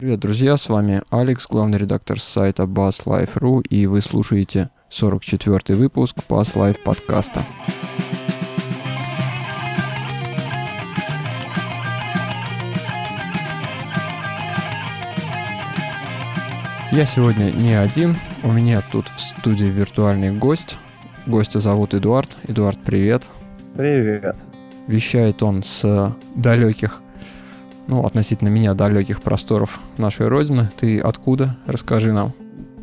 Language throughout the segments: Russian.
Привет, друзья, с вами Алекс, главный редактор сайта Bass Life.ru, и вы слушаете 44-й выпуск Bass Life подкаста. Я сегодня не один, у меня тут в студии виртуальный гость. Гостя зовут Эдуард. Эдуард, привет. Привет. Вещает он с далеких ну, относительно меня, далеких просторов нашей Родины. Ты откуда? Расскажи нам.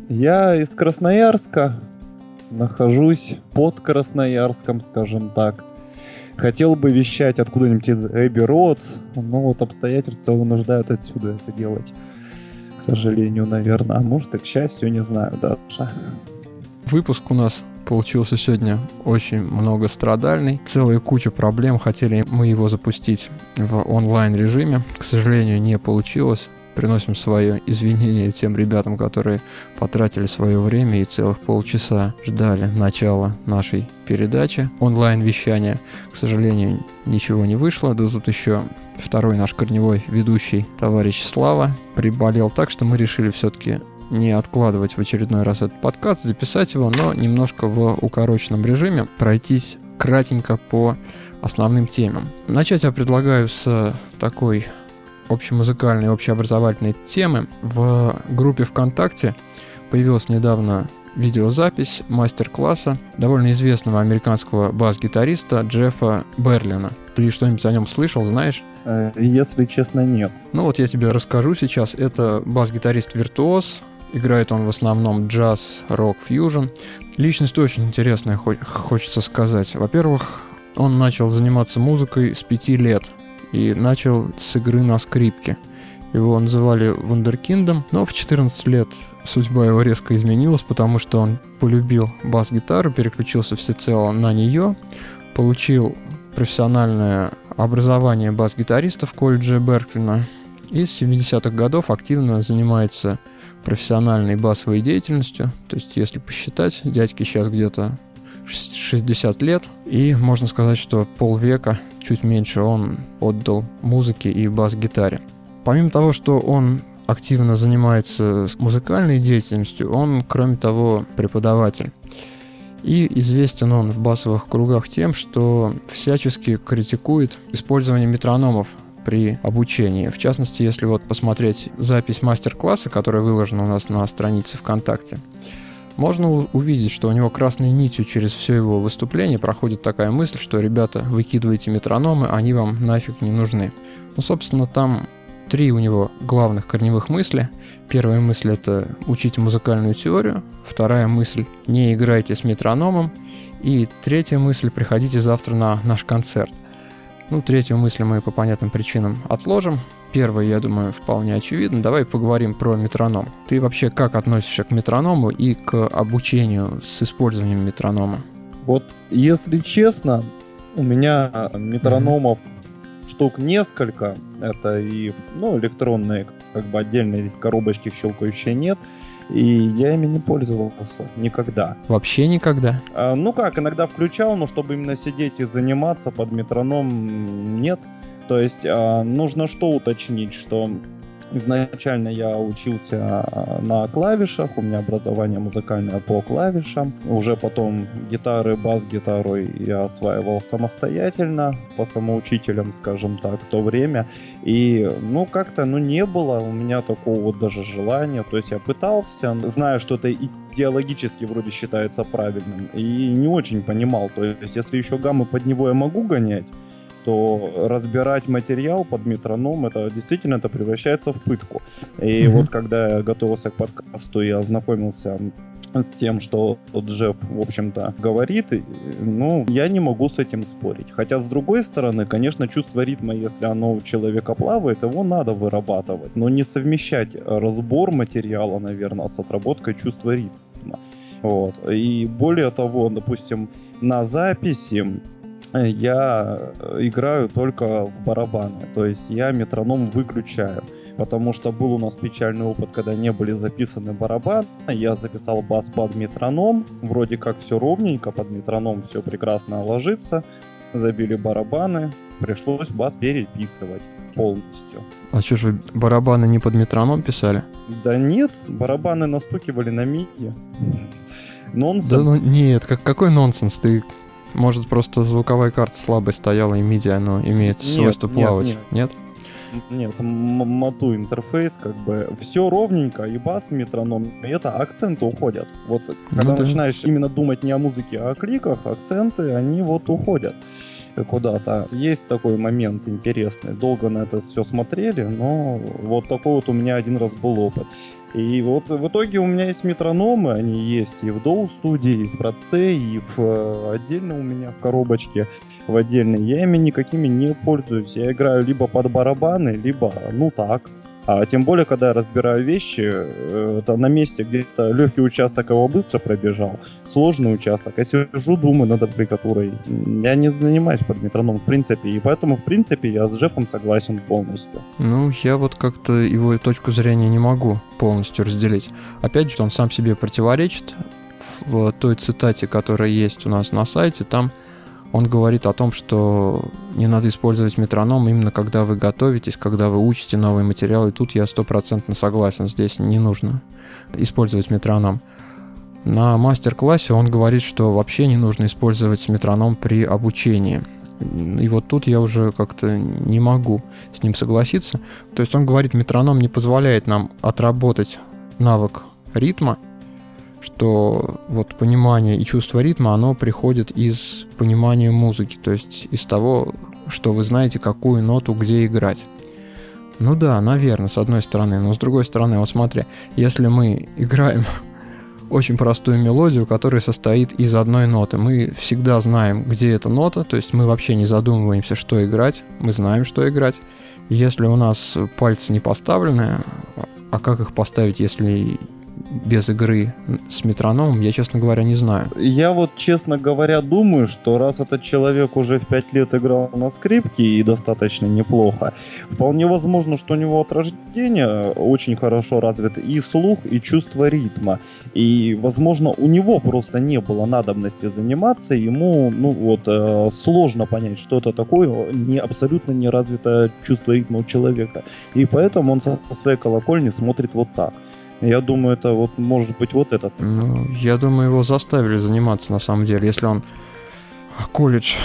Я из Красноярска, нахожусь под Красноярском, скажем так. Хотел бы вещать откуда-нибудь из Эбби Роудс, но вот обстоятельства вынуждают отсюда это делать. К сожалению, наверное. А может и к счастью, не знаю даже. Выпуск у нас получился сегодня очень многострадальный. Целая куча проблем. Хотели мы его запустить в онлайн режиме. К сожалению, не получилось. Приносим свое извинение тем ребятам, которые потратили свое время и целых полчаса ждали начала нашей передачи онлайн-вещания. К сожалению, ничего не вышло. Да тут еще второй наш корневой ведущий, товарищ Слава, приболел так, что мы решили все-таки не откладывать в очередной раз этот подкаст, записать его, но немножко в укороченном режиме, пройтись кратенько по основным темам. Начать я предлагаю с такой общемузыкальной, общеобразовательной темы. В группе ВКонтакте появилась недавно видеозапись мастер-класса довольно известного американского бас-гитариста Джеффа Берлина. Ты что-нибудь о нем слышал, знаешь? Э, если честно, нет. Ну вот я тебе расскажу сейчас. Это бас-гитарист-виртуоз, Играет он в основном джаз, рок, фьюжн. Личность очень интересная, хочется сказать. Во-первых, он начал заниматься музыкой с пяти лет и начал с игры на скрипке. Его называли вундеркиндом, но в 14 лет судьба его резко изменилась, потому что он полюбил бас-гитару, переключился всецело на нее, получил профессиональное образование бас-гитариста в колледже Берклина и с 70-х годов активно занимается профессиональной басовой деятельностью. То есть, если посчитать, дядьке сейчас где-то 60 лет, и можно сказать, что полвека, чуть меньше, он отдал музыке и бас-гитаре. Помимо того, что он активно занимается музыкальной деятельностью, он, кроме того, преподаватель. И известен он в басовых кругах тем, что всячески критикует использование метрономов при обучении. В частности, если вот посмотреть запись мастер-класса, которая выложена у нас на странице ВКонтакте, можно увидеть, что у него красной нитью через все его выступление проходит такая мысль, что ребята, выкидывайте метрономы, они вам нафиг не нужны. Ну, собственно, там три у него главных корневых мысли. Первая мысль это учите музыкальную теорию, вторая мысль не играйте с метрономом, и третья мысль приходите завтра на наш концерт. Ну, третью мысль мы по понятным причинам отложим. Первое, я думаю, вполне очевидно. Давай поговорим про метроном. Ты вообще как относишься к метроному и к обучению с использованием метронома? Вот, если честно, у меня метрономов mm-hmm. штук несколько. Это и ну, электронные, как бы отдельные коробочки щелкающие нет. И я ими не пользовался никогда. Вообще никогда? А, ну как, иногда включал, но чтобы именно сидеть и заниматься под метроном, нет. То есть а, нужно что уточнить, что Изначально я учился а, на клавишах, у меня образование музыкальное по клавишам. Уже потом гитары, бас-гитару я осваивал самостоятельно, по самоучителям, скажем так, в то время. И, ну, как-то, ну, не было у меня такого вот даже желания. То есть я пытался, зная, что это идеологически вроде считается правильным, и не очень понимал. То есть если еще гаммы под него я могу гонять, что разбирать материал под метроном, это действительно это превращается в пытку. И mm-hmm. вот когда я готовился к подкасту, я ознакомился с тем, что Джеб, в общем-то, говорит, ну, я не могу с этим спорить. Хотя, с другой стороны, конечно, чувство ритма, если оно у человека плавает, его надо вырабатывать, но не совмещать разбор материала, наверное, с отработкой чувства ритма. Вот. И более того, допустим, на записи я э, играю только в барабаны, то есть я метроном выключаю. Потому что был у нас печальный опыт, когда не были записаны барабаны. Я записал бас под метроном. Вроде как все ровненько, под метроном все прекрасно ложится. Забили барабаны. Пришлось бас переписывать. полностью. А что ж вы барабаны не под метроном писали? Да нет, барабаны настукивали на миди. Нонсенс. Да ну нет, как, какой нонсенс? Ты, может, просто звуковая карта слабая стояла, и MIDI, оно имеет нет, свойство плавать, нет? Нет, нет мату интерфейс, как бы все ровненько, и бас в метроном, и это акценты уходят. Вот когда ну, начинаешь да. именно думать не о музыке, а о кликах, акценты, они вот уходят куда-то. Есть такой момент интересный. Долго на это все смотрели, но вот такой вот у меня один раз был опыт. И вот в итоге у меня есть метрономы, они есть и в Dow студии, и в Проце, и в, э, отдельно у меня в коробочке в отдельной. Я ими никакими не пользуюсь. Я играю либо под барабаны, либо, ну так, а тем более, когда я разбираю вещи, э, это на месте где-то легкий участок его быстро пробежал, сложный участок. Я сижу, думаю над аппликатурой. Я не занимаюсь под метроном, в принципе. И поэтому, в принципе, я с Джеффом согласен полностью. Ну, я вот как-то его точку зрения не могу полностью разделить. Опять же, он сам себе противоречит. В той цитате, которая есть у нас на сайте, там он говорит о том, что не надо использовать метроном именно когда вы готовитесь, когда вы учите новый материал. И тут я стопроцентно согласен, здесь не нужно использовать метроном. На мастер-классе он говорит, что вообще не нужно использовать метроном при обучении. И вот тут я уже как-то не могу с ним согласиться. То есть он говорит, метроном не позволяет нам отработать навык ритма, что вот понимание и чувство ритма, оно приходит из понимания музыки, то есть из того, что вы знаете, какую ноту где играть. Ну да, наверное, с одной стороны, но с другой стороны, вот смотри, если мы играем очень простую мелодию, которая состоит из одной ноты. Мы всегда знаем, где эта нота, то есть мы вообще не задумываемся, что играть, мы знаем, что играть. Если у нас пальцы не поставлены, а как их поставить, если без игры с метрономом, я, честно говоря, не знаю. Я вот, честно говоря, думаю, что раз этот человек уже в 5 лет играл на скрипке и достаточно неплохо, вполне возможно, что у него от рождения очень хорошо развит и слух, и чувство ритма. И, возможно, у него просто не было надобности заниматься, ему, ну вот, э, сложно понять, что это такое, не, абсолютно не развитое чувство ритма у человека. И поэтому он со своей колокольни смотрит вот так. Я думаю, это вот может быть вот этот. Ну, я думаю, его заставили заниматься на самом деле. Если он колледж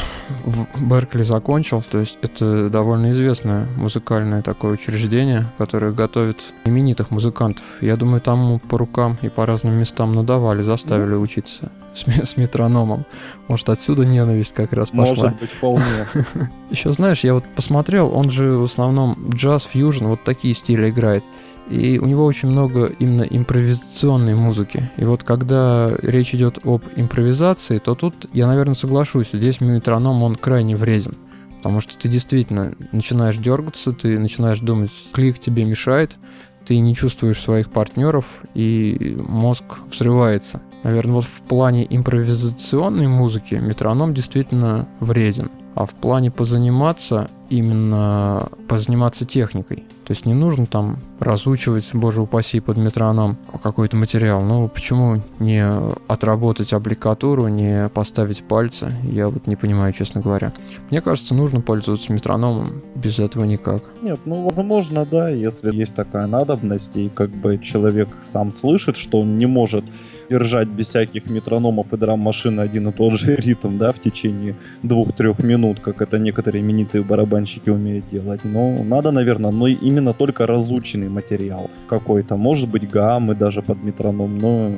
в Беркли закончил, то есть это довольно известное музыкальное такое учреждение, которое готовит именитых музыкантов. Я думаю, там по рукам и по разным местам надавали, заставили ну. учиться с, с метрономом. Может, отсюда ненависть как раз пошла. Может быть, вполне. Еще знаешь, я вот посмотрел, он же в основном джаз, фьюжн, вот такие стили играет. И у него очень много именно импровизационной музыки. И вот когда речь идет об импровизации, то тут я, наверное, соглашусь. Здесь метроном, он крайне вреден. Потому что ты действительно начинаешь дергаться, ты начинаешь думать, клик тебе мешает, ты не чувствуешь своих партнеров, и мозг взрывается. Наверное, вот в плане импровизационной музыки метроном действительно вреден. А в плане позаниматься, именно позаниматься техникой. То есть не нужно там разучивать, боже упаси, под метроном какой-то материал. Ну, почему не отработать аппликатуру, не поставить пальцы? Я вот не понимаю, честно говоря. Мне кажется, нужно пользоваться метрономом, без этого никак. Нет, ну, возможно, да, если есть такая надобность, и как бы человек сам слышит, что он не может держать без всяких метрономов и драм-машины один и тот же ритм, да, в течение двух-трех минут, как это некоторые именитые барабанщики умеют делать. Но надо, наверное, но именно только разученный материал какой-то. Может быть, гаммы даже под метроном, но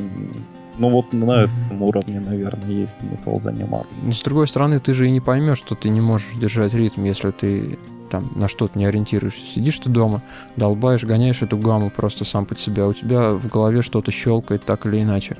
ну вот на этом уровне, наверное, есть смысл заниматься. Но с другой стороны, ты же и не поймешь, что ты не можешь держать ритм, если ты там на что-то не ориентируешься. Сидишь ты дома, долбаешь, гоняешь эту гамму просто сам под себя. У тебя в голове что-то щелкает так или иначе.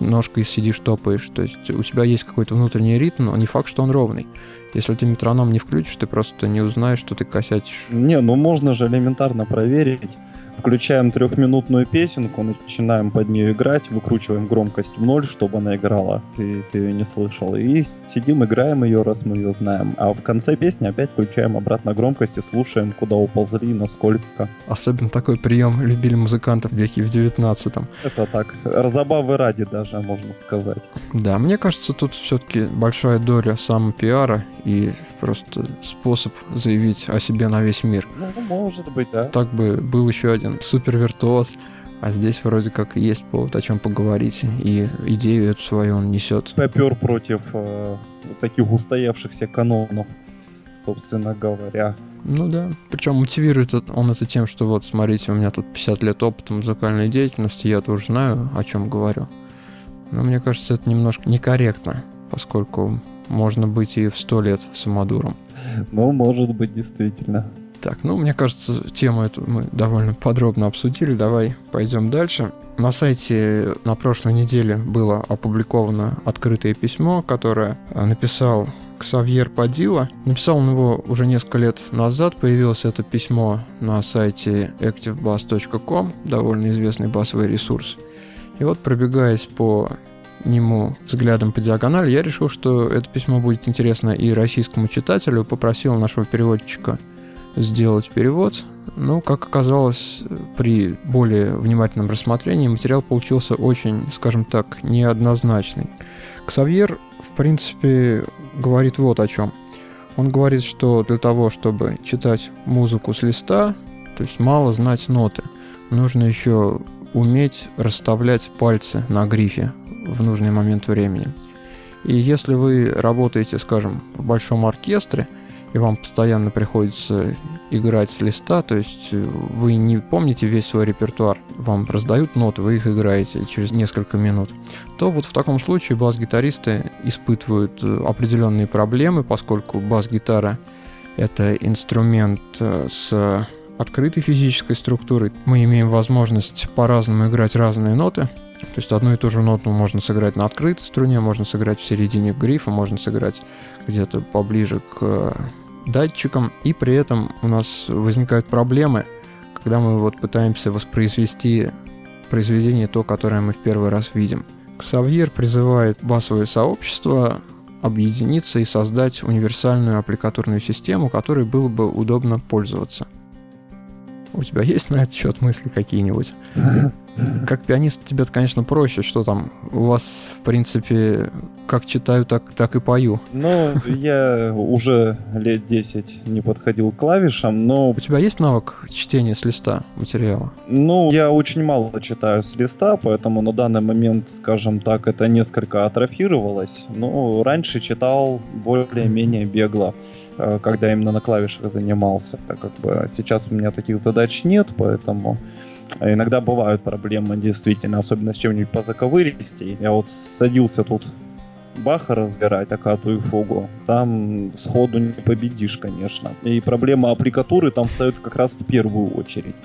Ножкой сидишь, топаешь. То есть у тебя есть какой-то внутренний ритм, но не факт, что он ровный. Если ты метроном не включишь, ты просто не узнаешь, что ты косячишь. Не, ну можно же элементарно проверить включаем трехминутную песенку, начинаем под нее играть, выкручиваем громкость в ноль, чтобы она играла, ты, ты ее не слышал. И сидим, играем ее, раз мы ее знаем. А в конце песни опять включаем обратно громкость и слушаем, куда уползли, насколько. Особенно такой прием любили музыкантов веке в 19-м. Это так, разобавы ради даже, можно сказать. Да, мне кажется, тут все-таки большая доля самопиара и просто способ заявить о себе на весь мир. Ну, может быть, да. Так бы был еще один супер виртуоз, а здесь вроде как есть повод о чем поговорить, и идею эту свою он несет. Попер против э, таких устоявшихся канонов, собственно говоря. Ну да. Причем мотивирует он это тем, что вот, смотрите, у меня тут 50 лет опыта музыкальной деятельности, я тоже знаю, о чем говорю. Но мне кажется, это немножко некорректно, поскольку можно быть и в 100 лет самодуром. Ну, может быть, действительно. Так, ну, мне кажется, тему эту мы довольно подробно обсудили. Давай пойдем дальше. На сайте на прошлой неделе было опубликовано открытое письмо, которое э, написал Ксавьер Падила. Написал он его уже несколько лет назад. Появилось это письмо на сайте activebass.com, довольно известный басовый ресурс. И вот пробегаясь по нему взглядом по диагонали, я решил, что это письмо будет интересно и российскому читателю. Попросил нашего переводчика сделать перевод. Но, как оказалось, при более внимательном рассмотрении материал получился очень, скажем так, неоднозначный. Ксавьер, в принципе, говорит вот о чем. Он говорит, что для того, чтобы читать музыку с листа, то есть мало знать ноты, нужно еще уметь расставлять пальцы на грифе в нужный момент времени. И если вы работаете, скажем, в большом оркестре, и вам постоянно приходится играть с листа, то есть э, вы не помните весь свой репертуар, вам раздают ноты, вы их играете через несколько минут, то вот в таком случае бас-гитаристы испытывают э, определенные проблемы, поскольку бас-гитара это инструмент э, с открытой физической структурой. Мы имеем возможность по-разному играть разные ноты, то есть одну и ту же ноту можно сыграть на открытой струне, можно сыграть в середине грифа, можно сыграть где-то поближе к датчикам, и при этом у нас возникают проблемы, когда мы вот пытаемся воспроизвести произведение то, которое мы в первый раз видим. Ксавьер призывает басовое сообщество объединиться и создать универсальную аппликатурную систему, которой было бы удобно пользоваться. У тебя есть на этот счет мысли какие-нибудь? Как пианист тебе, конечно, проще, что там у вас, в принципе, как читаю, так, так и пою. Ну, я уже лет 10 не подходил к клавишам, но... У тебя есть навык чтения с листа материала? Ну, я очень мало читаю с листа, поэтому на данный момент, скажем так, это несколько атрофировалось. Но раньше читал более-менее бегло э, когда именно на клавишах занимался. Так как бы сейчас у меня таких задач нет, поэтому Иногда бывают проблемы, действительно, особенно с чем-нибудь по заковыристей. Я вот садился тут Баха разбирать, Акату и Фугу, там сходу не победишь, конечно. И проблема аппликатуры там встает как раз в первую очередь.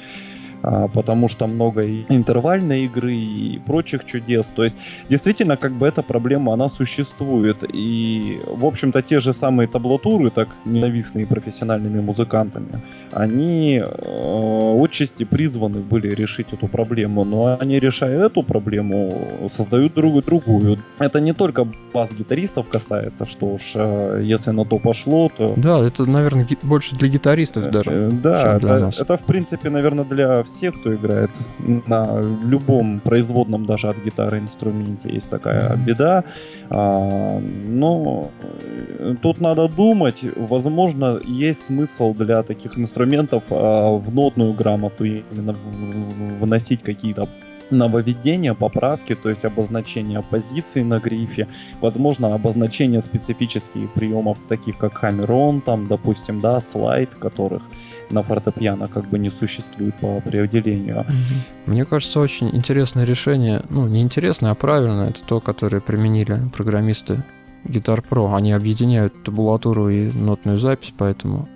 А, потому что много и интервальной игры и прочих чудес. То есть, действительно, как бы эта проблема, она существует. И, в общем-то, те же самые таблатуры, так ненавистные профессиональными музыкантами, они э, отчасти призваны были решить эту проблему. Но они, решая эту проблему, создают другую, другую. Это не только бас-гитаристов касается, что уж, э, если на то пошло, то... Да, это, наверное, больше для гитаристов даже, э, да, чем для это, нас. Это, в принципе, наверное, для всех, кто играет на любом производном даже от гитары инструменте, есть такая беда. А, но э, тут надо думать, возможно, есть смысл для таких инструментов а, в нотную грамоту именно вносить какие-то нововведения, поправки, то есть обозначение позиции на грифе, возможно, обозначение специфических приемов, таких как хаммер там, допустим, да, слайд, которых на фортепиано как бы не существует по определению. Мне кажется, очень интересное решение, ну, не интересное, а правильное, это то, которое применили программисты Guitar Pro. Они объединяют табулатуру и нотную запись, поэтому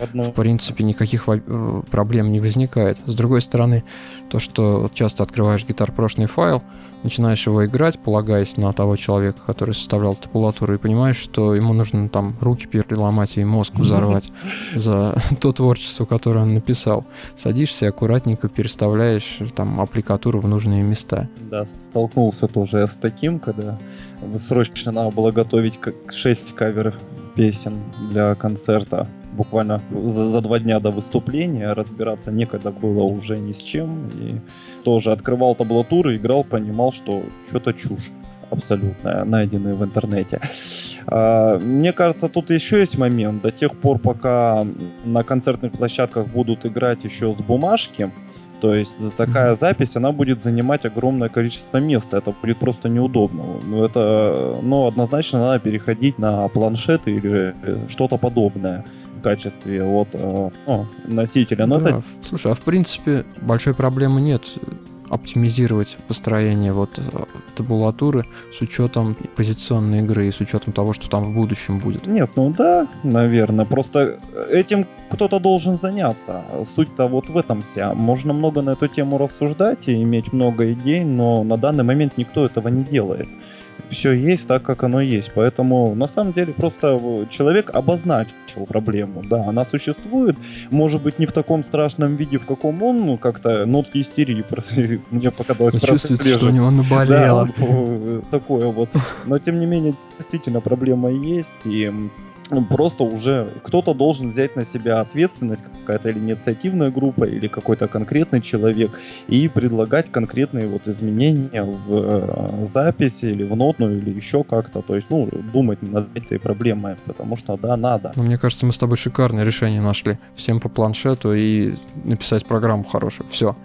Одно. в принципе, никаких э, проблем не возникает. С другой стороны, то, что часто открываешь гитар прошлый файл, начинаешь его играть, полагаясь на того человека, который составлял табулатуру, и понимаешь, что ему нужно там руки переломать и мозг взорвать за то творчество, которое он написал. Садишься и аккуратненько переставляешь там аппликатуру в нужные места. Да, столкнулся тоже с таким, когда срочно надо было готовить 6 каверов песен для концерта буквально за, за два дня до выступления, разбираться некогда было уже ни с чем, и тоже открывал таблатуры, играл, понимал, что что-то чушь абсолютная, найденные в интернете. А, мне кажется, тут еще есть момент. До тех пор, пока на концертных площадках будут играть еще с бумажки, то есть такая запись, она будет занимать огромное количество места. Это будет просто неудобно. Ну, это, ну, однозначно надо переходить на планшеты или что-то подобное качестве вот, э, ну, носителя. Но да, это... Слушай, а в принципе большой проблемы нет оптимизировать построение вот э, табулатуры с учетом позиционной игры и с учетом того, что там в будущем будет. Нет, ну да, наверное. Просто этим кто-то должен заняться. Суть-то вот в этом вся. Можно много на эту тему рассуждать и иметь много идей, но на данный момент никто этого не делает все есть так, как оно есть. Поэтому, на самом деле, просто человек обозначил проблему. Да, она существует, может быть, не в таком страшном виде, в каком он, ну, как-то нотки истерии мне показалось. Чувствуется, что у него наболело. Да, э, такое вот. Но, тем не менее, действительно, проблема есть, и просто уже кто-то должен взять на себя ответственность, какая-то или инициативная группа, или какой-то конкретный человек, и предлагать конкретные вот изменения в э, записи или в нотную, или еще как-то. То есть, ну, думать над этой проблемой, потому что, да, надо. Ну, мне кажется, мы с тобой шикарное решение нашли. Всем по планшету и написать программу хорошую. Все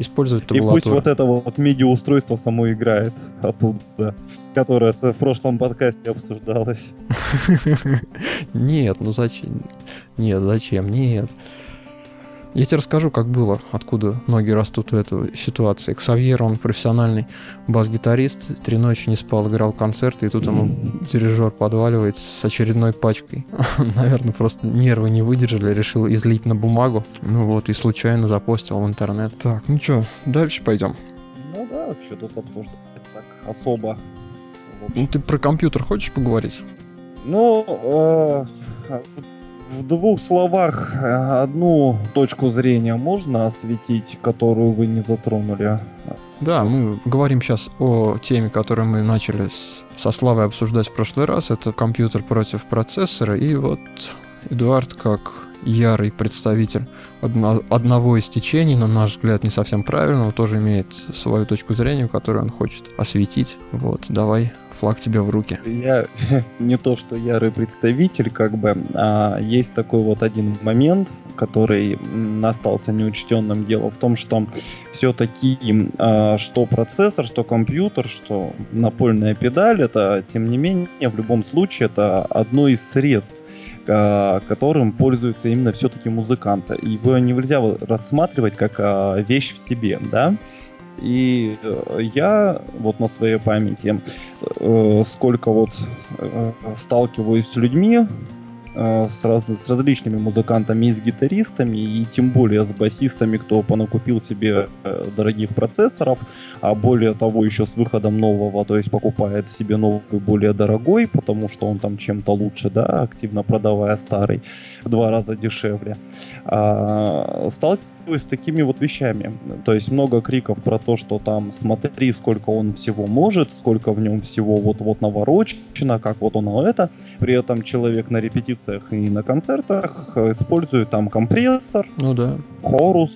использовать табулатуру. И пусть вот это вот MIDI-устройство само играет оттуда, которое в прошлом подкасте обсуждалось. Нет, ну зачем? Нет, зачем? Нет. Я тебе расскажу, как было, откуда ноги растут в этой ситуации. Ксавьер, он профессиональный бас-гитарист, три ночи не спал, играл концерты, и тут ему дирижер подваливает с очередной пачкой. Наверное, просто нервы не выдержали, решил излить на бумагу. Ну вот, и случайно запостил в интернет. Так, ну что, дальше пойдем. Ну да, что тут обсуждать так особо. Ну ты про компьютер хочешь поговорить? Ну, э, в двух словах э, одну точку зрения можно осветить, которую вы не затронули? Да, мы говорим сейчас о теме, которую мы начали со Славой обсуждать в прошлый раз. Это компьютер против процессора. И вот Эдуард, как ярый представитель одно, одного из течений, на наш взгляд, не совсем правильного, тоже имеет свою точку зрения, которую он хочет осветить. Вот, давай флаг тебе в руки. Я не то, что ярый представитель, как бы, а есть такой вот один момент, который остался неучтенным. Дело в том, что все-таки а, что процессор, что компьютер, что напольная педаль, это, тем не менее, в любом случае, это одно из средств, а, которым пользуются именно все-таки музыканты. Его нельзя рассматривать как а, вещь в себе, да. И э, я вот на своей памяти э, сколько вот э, сталкиваюсь с людьми, с, раз, с различными музыкантами и с гитаристами, и тем более с басистами, кто понакупил себе дорогих процессоров, а более того еще с выходом нового, то есть покупает себе новый более дорогой, потому что он там чем-то лучше, да, активно продавая старый, в два раза дешевле. А, сталкиваюсь с такими вот вещами. То есть много криков про то, что там смотри, сколько он всего может, сколько в нем всего вот-вот наворочено, как вот он это. При этом человек на репетициях и на концертах использует там компрессор, ну да. хорус,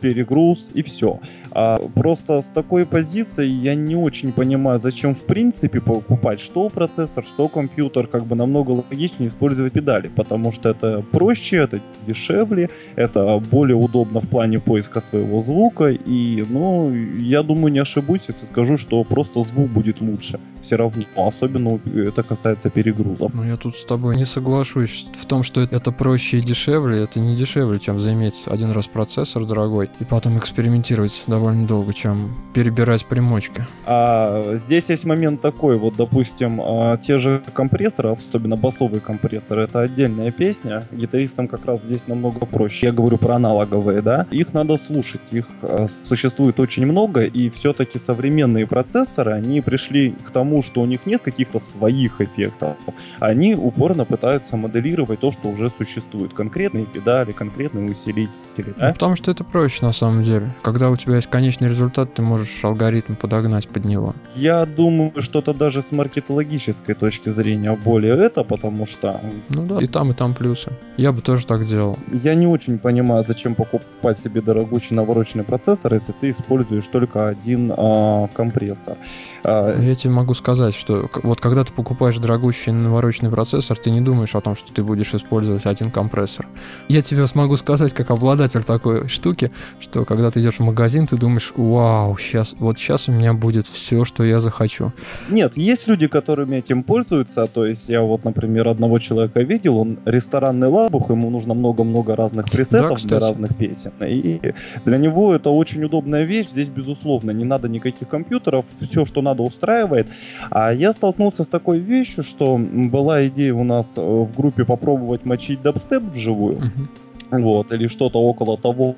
перегруз и все. А просто с такой позиции я не очень понимаю, зачем в принципе покупать что процессор, что компьютер, как бы намного логичнее использовать педали, потому что это проще, это дешевле, это более удобно в плане поиска своего звука, и, ну, я думаю, не ошибусь, если скажу, что просто звук будет лучше. все равно, особенно это касается перегрузов. Ну, я тут с тобой не соглашусь в том, что это проще и дешевле. Это не дешевле, чем заиметь один раз процессор дорогой и потом экспериментировать довольно долго, чем перебирать примочки. А здесь есть момент такой, вот, допустим, а, те же компрессоры, особенно басовые компрессоры, это отдельная песня. Гитаристам как раз здесь намного проще. Я говорю про аналоговые, да. Их надо слушать, их а, существует очень много, и все-таки современные процессоры, они пришли к тому, что у них нет каких-то своих эффектов. Они упорно пытаются моделировать то, что уже существует. Конкретные педали, конкретные усилители. Да? Ну, потому что это проще на самом деле. Когда у тебя есть конечный результат, ты можешь алгоритм подогнать под него. Я думаю, что это даже с маркетологической точки зрения более это, потому что... Ну да, и там, и там плюсы. Я бы тоже так делал. Я не очень понимаю, зачем покупать себе дорогущий навороченный процессор, если ты используешь только один а, компрессор. А, Я тебе могу сказать, что вот когда ты покупаешь дорогущий навороченный процессор, ты не думаешь о том, что ты будешь использовать один компрессор. Я тебе смогу сказать, как обладатель такой штуки, что когда ты идешь в магазин, ты думаешь, вау, сейчас, вот сейчас у меня будет все, что я захочу. Нет, есть люди, которыми этим пользуются, то есть я вот, например, одного человека видел, он ресторанный лабух, ему нужно много-много разных пресетов да, для разных песен, и для него это очень удобная вещь, здесь, безусловно, не надо никаких компьютеров, все, что надо, устраивает. А я столкнулся с такой вещью, что была идея у нас э, в группе попробовать мочить дабстеп вживую. Uh-huh. Вот, или что-то около того.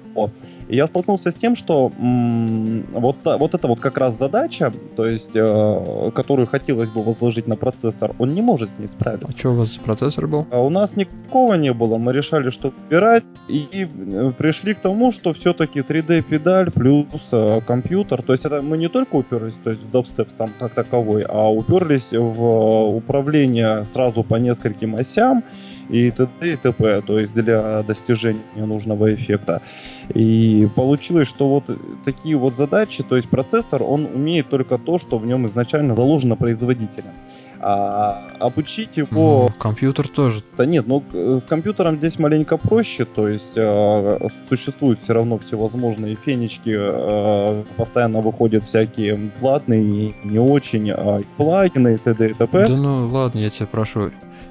И я столкнулся с тем, что м- вот, вот эта вот как раз задача, то есть, э, которую хотелось бы возложить на процессор, он не может с ней справиться. А что у вас за процессор был? А у нас никакого не было. Мы решали, что убирать, и, и э, пришли к тому, что все-таки 3D-педаль плюс э, компьютер. То есть это мы не только уперлись то есть в дабстеп сам как таковой, а уперлись в управление сразу по нескольким осям и т.д. и т.п. То есть для достижения нужного эффекта. И получилось, что вот такие вот задачи, то есть процессор, он умеет только то, что в нем изначально заложено производителем. А обучить его... Ну, компьютер тоже. Да нет, ну с компьютером здесь маленько проще, то есть э, существуют все равно всевозможные фенечки, э, постоянно выходят всякие платные и не очень э, плагины и т.д. и т.п. Да ну ладно, я тебя прошу.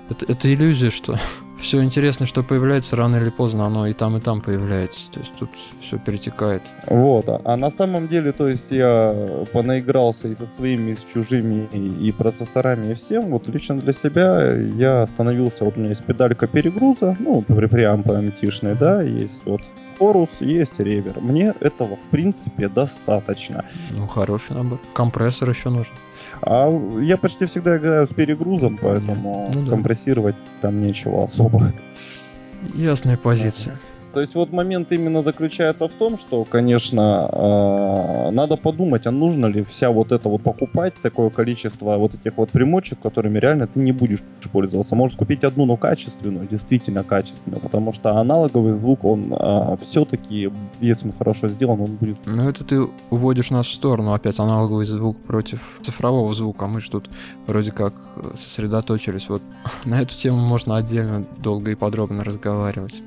Это, это иллюзия, что все интересное, что появляется, рано или поздно оно и там, и там появляется. То есть тут все перетекает. Вот. А на самом деле, то есть я понаигрался и со своими, и с чужими, и, и процессорами, и всем. Вот лично для себя я остановился, вот у меня есть педалька перегруза, ну, прям PMT-шная, да, есть вот Хорус, есть ревер. Мне этого, в принципе, достаточно. Ну, хороший набор. Компрессор еще нужен. А я почти всегда играю с перегрузом, поэтому ну, да. компрессировать там нечего особо. Ясная позиция. То есть вот момент именно заключается в том, что, конечно, э, надо подумать, а нужно ли вся вот это вот покупать, такое количество вот этих вот примочек, которыми реально ты не будешь пользоваться. Может купить одну, но качественную, действительно качественную, потому что аналоговый звук, он э, все-таки, если он хорошо сделан, он будет... Ну это ты уводишь нас в сторону, опять аналоговый звук против цифрового звука, мы же тут вроде как сосредоточились. Вот на эту тему можно отдельно долго и подробно разговаривать.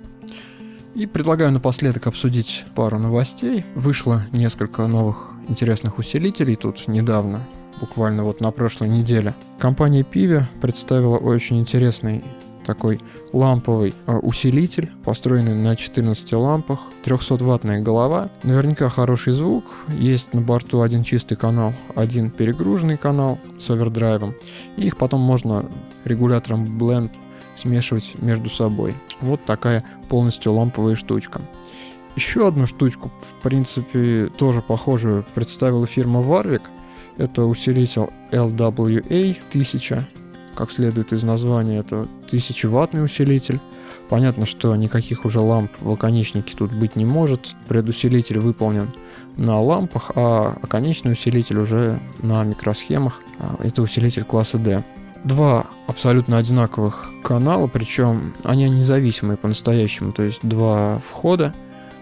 И предлагаю напоследок обсудить пару новостей. Вышло несколько новых интересных усилителей тут недавно, буквально вот на прошлой неделе. Компания Pivi представила очень интересный такой ламповый э, усилитель, построенный на 14 лампах, 300-ваттная голова, наверняка хороший звук, есть на борту один чистый канал, один перегруженный канал с овердрайвом, и их потом можно регулятором Blend смешивать между собой. Вот такая полностью ламповая штучка. Еще одну штучку, в принципе, тоже похожую представила фирма Warwick. Это усилитель LWA 1000. Как следует из названия, это 1000 ваттный усилитель. Понятно, что никаких уже ламп в оконечнике тут быть не может. Предусилитель выполнен на лампах, а оконечный усилитель уже на микросхемах. А, это усилитель класса D два абсолютно одинаковых канала, причем они независимые по-настоящему, то есть два входа,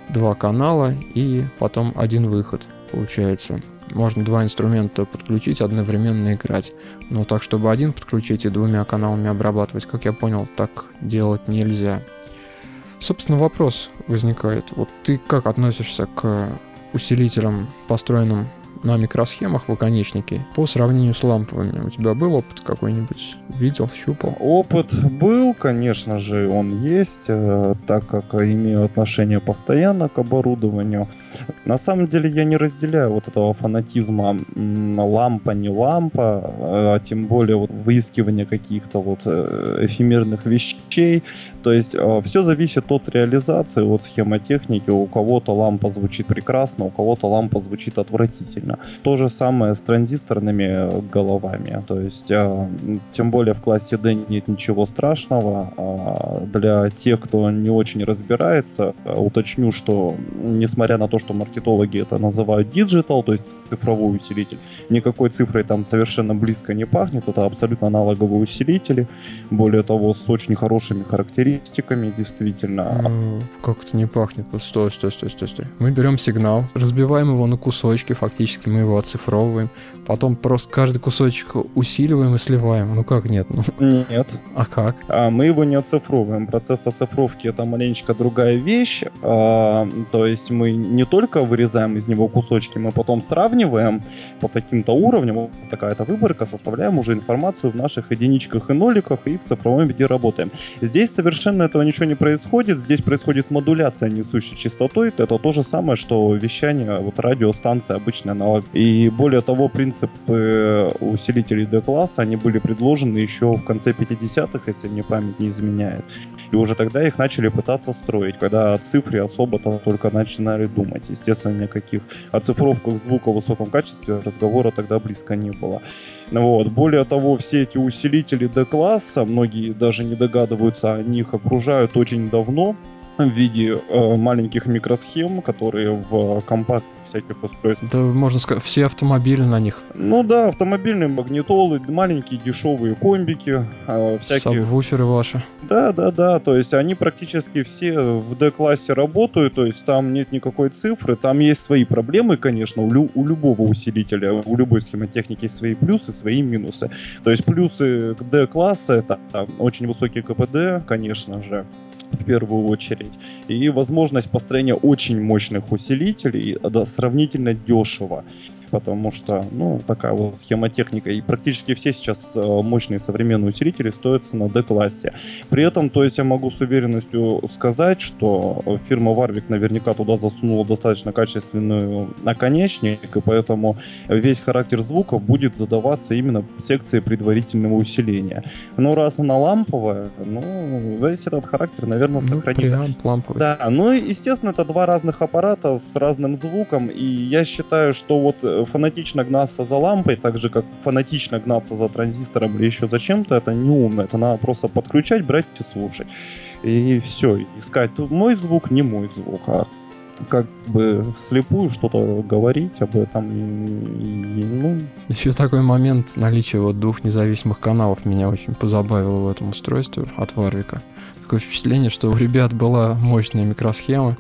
два канала и потом один выход получается. Можно два инструмента подключить, одновременно играть. Но так, чтобы один подключить и двумя каналами обрабатывать, как я понял, так делать нельзя. Собственно, вопрос возникает. Вот ты как относишься к усилителям, построенным на микросхемах в оконечнике по сравнению с ламповыми. У тебя был опыт какой-нибудь? Видел, щупал? Опыт был, конечно же, он есть, э, так как имею отношение постоянно к оборудованию. На самом деле я не разделяю вот этого фанатизма лампа, не лампа, а тем более вот выискивание каких-то вот э, эфемерных вещей. То есть э, все зависит от реализации, от схемотехники. У кого-то лампа звучит прекрасно, у кого-то лампа звучит отвратительно. То же самое с транзисторными головами. То есть э, тем более в классе D нет ничего страшного. А для тех, кто не очень разбирается, уточню, что несмотря на то, что маркетологи это называют digital, то есть цифровой усилитель. Никакой цифрой там совершенно близко не пахнет. Это абсолютно аналоговые усилители. Более того, с очень хорошими характеристиками, действительно. Ну, как это не пахнет? Стой, стой, стой, стой, стой. Мы берем сигнал, разбиваем его на кусочки, фактически мы его оцифровываем. Потом просто каждый кусочек усиливаем и сливаем. Ну как нет? Ну... Нет. А как? А, мы его не оцифровываем. Процесс оцифровки это маленечко другая вещь. А, то есть мы не только вырезаем из него кусочки, мы потом сравниваем по таким-то уровням, вот такая-то выборка, составляем уже информацию в наших единичках и ноликах и в цифровом виде работаем. Здесь совершенно этого ничего не происходит, здесь происходит модуляция несущей частотой, это то же самое, что вещание, вот радиостанция обычный аналог. И более того, принципы усилителей D-класса, они были предложены еще в конце 50-х, если мне память не изменяет. И уже тогда их начали пытаться строить, когда о цифре особо-то только начинали думать. Естественно, никаких оцифровках звука в высоком качестве разговора тогда близко не было. Вот. Более того, все эти усилители D-класса, многие даже не догадываются, о них окружают очень давно в виде э, маленьких микросхем, которые в компакт всяких устройств. Да, можно сказать, все автомобили на них. Ну да, автомобильные магнитолы, маленькие дешевые комбики, э, всякие... Сабвуферы ваши. Да, да, да, то есть они практически все в D-классе работают, то есть там нет никакой цифры, там есть свои проблемы, конечно, у, лю- у любого усилителя, у любой схемотехники есть свои плюсы, свои минусы. То есть плюсы D-класса это там, очень высокий КПД, конечно же, в первую очередь. И возможность построения очень мощных усилителей да, сравнительно дешево потому что, ну, такая вот схемотехника. И практически все сейчас э, мощные современные усилители стоят на D-классе. При этом, то есть я могу с уверенностью сказать, что фирма Warwick наверняка туда засунула достаточно качественную наконечник, и поэтому весь характер звука будет задаваться именно секции предварительного усиления. Но раз она ламповая, ну, весь этот характер, наверное, сохранится. Ну, ламповый. Да, ну, естественно, это два разных аппарата с разным звуком, и я считаю, что вот э, фанатично гнаться за лампой, так же как фанатично гнаться за транзистором или еще за чем-то, это не умно. Это надо просто подключать, брать и слушать. И все, искать мой звук, не мой звук, а как бы вслепую что-то говорить об этом. И, ну... Еще такой момент наличия вот двух независимых каналов меня очень позабавило в этом устройстве от Варвика. Такое впечатление, что у ребят была мощная микросхема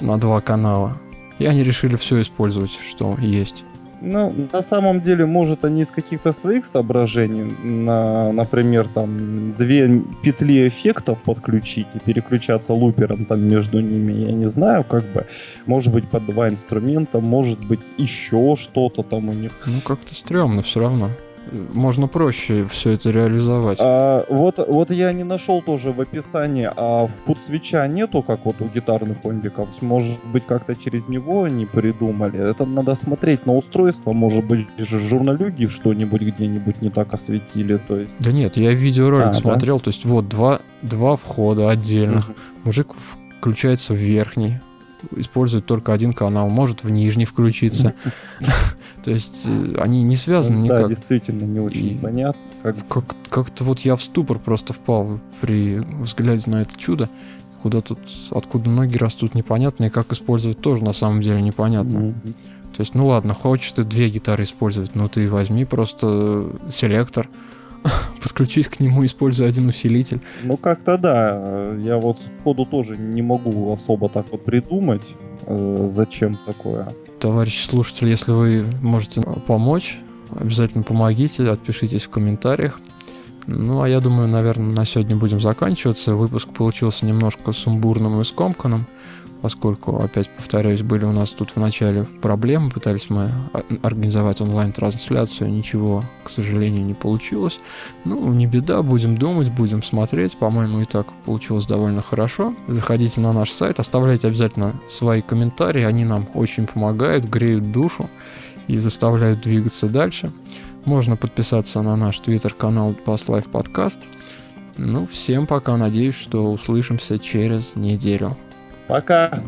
на два канала. И они решили все использовать, что есть. Ну, на самом деле, может, они из каких-то своих соображений, на, например, там, две петли эффектов подключить и переключаться лупером там между ними, я не знаю, как бы, может быть, под два инструмента, может быть, еще что-то там у них. Ну, как-то стрёмно все равно можно проще все это реализовать. А, вот, вот я не нашел тоже в описании, а пут свеча нету, как вот у гитарных комбиков. Может быть, как-то через него они придумали. Это надо смотреть на устройство. Может быть, журналюги что-нибудь где-нибудь не так осветили. То есть... Да нет, я видеоролик а, смотрел. Да? То есть вот два, два входа отдельных. Угу. Мужик включается в верхний, использует только один канал, может в нижний включиться. То есть э, они не связаны никак. Да, действительно, не очень понятно. Как-то вот я в ступор просто впал при взгляде на это чудо. Куда тут, откуда ноги растут, непонятно, и как использовать тоже на самом деле непонятно. То есть, ну ладно, хочешь ты две гитары использовать, но ты возьми просто селектор, подключись к нему, используя один усилитель. Ну, как-то да. Я вот сходу тоже не могу особо так вот придумать, э, зачем такое. Товарищи слушатели, если вы можете помочь, обязательно помогите, отпишитесь в комментариях. Ну, а я думаю, наверное, на сегодня будем заканчиваться. Выпуск получился немножко сумбурным и скомканным. Поскольку, опять повторяюсь, были у нас тут в начале проблемы, пытались мы организовать онлайн-трансляцию, ничего, к сожалению, не получилось. Ну, не беда, будем думать, будем смотреть, по-моему, и так получилось довольно хорошо. Заходите на наш сайт, оставляйте обязательно свои комментарии, они нам очень помогают, греют душу и заставляют двигаться дальше. Можно подписаться на наш твиттер-канал Past Life Podcast. Ну, всем пока. Надеюсь, что услышимся через неделю. Пока.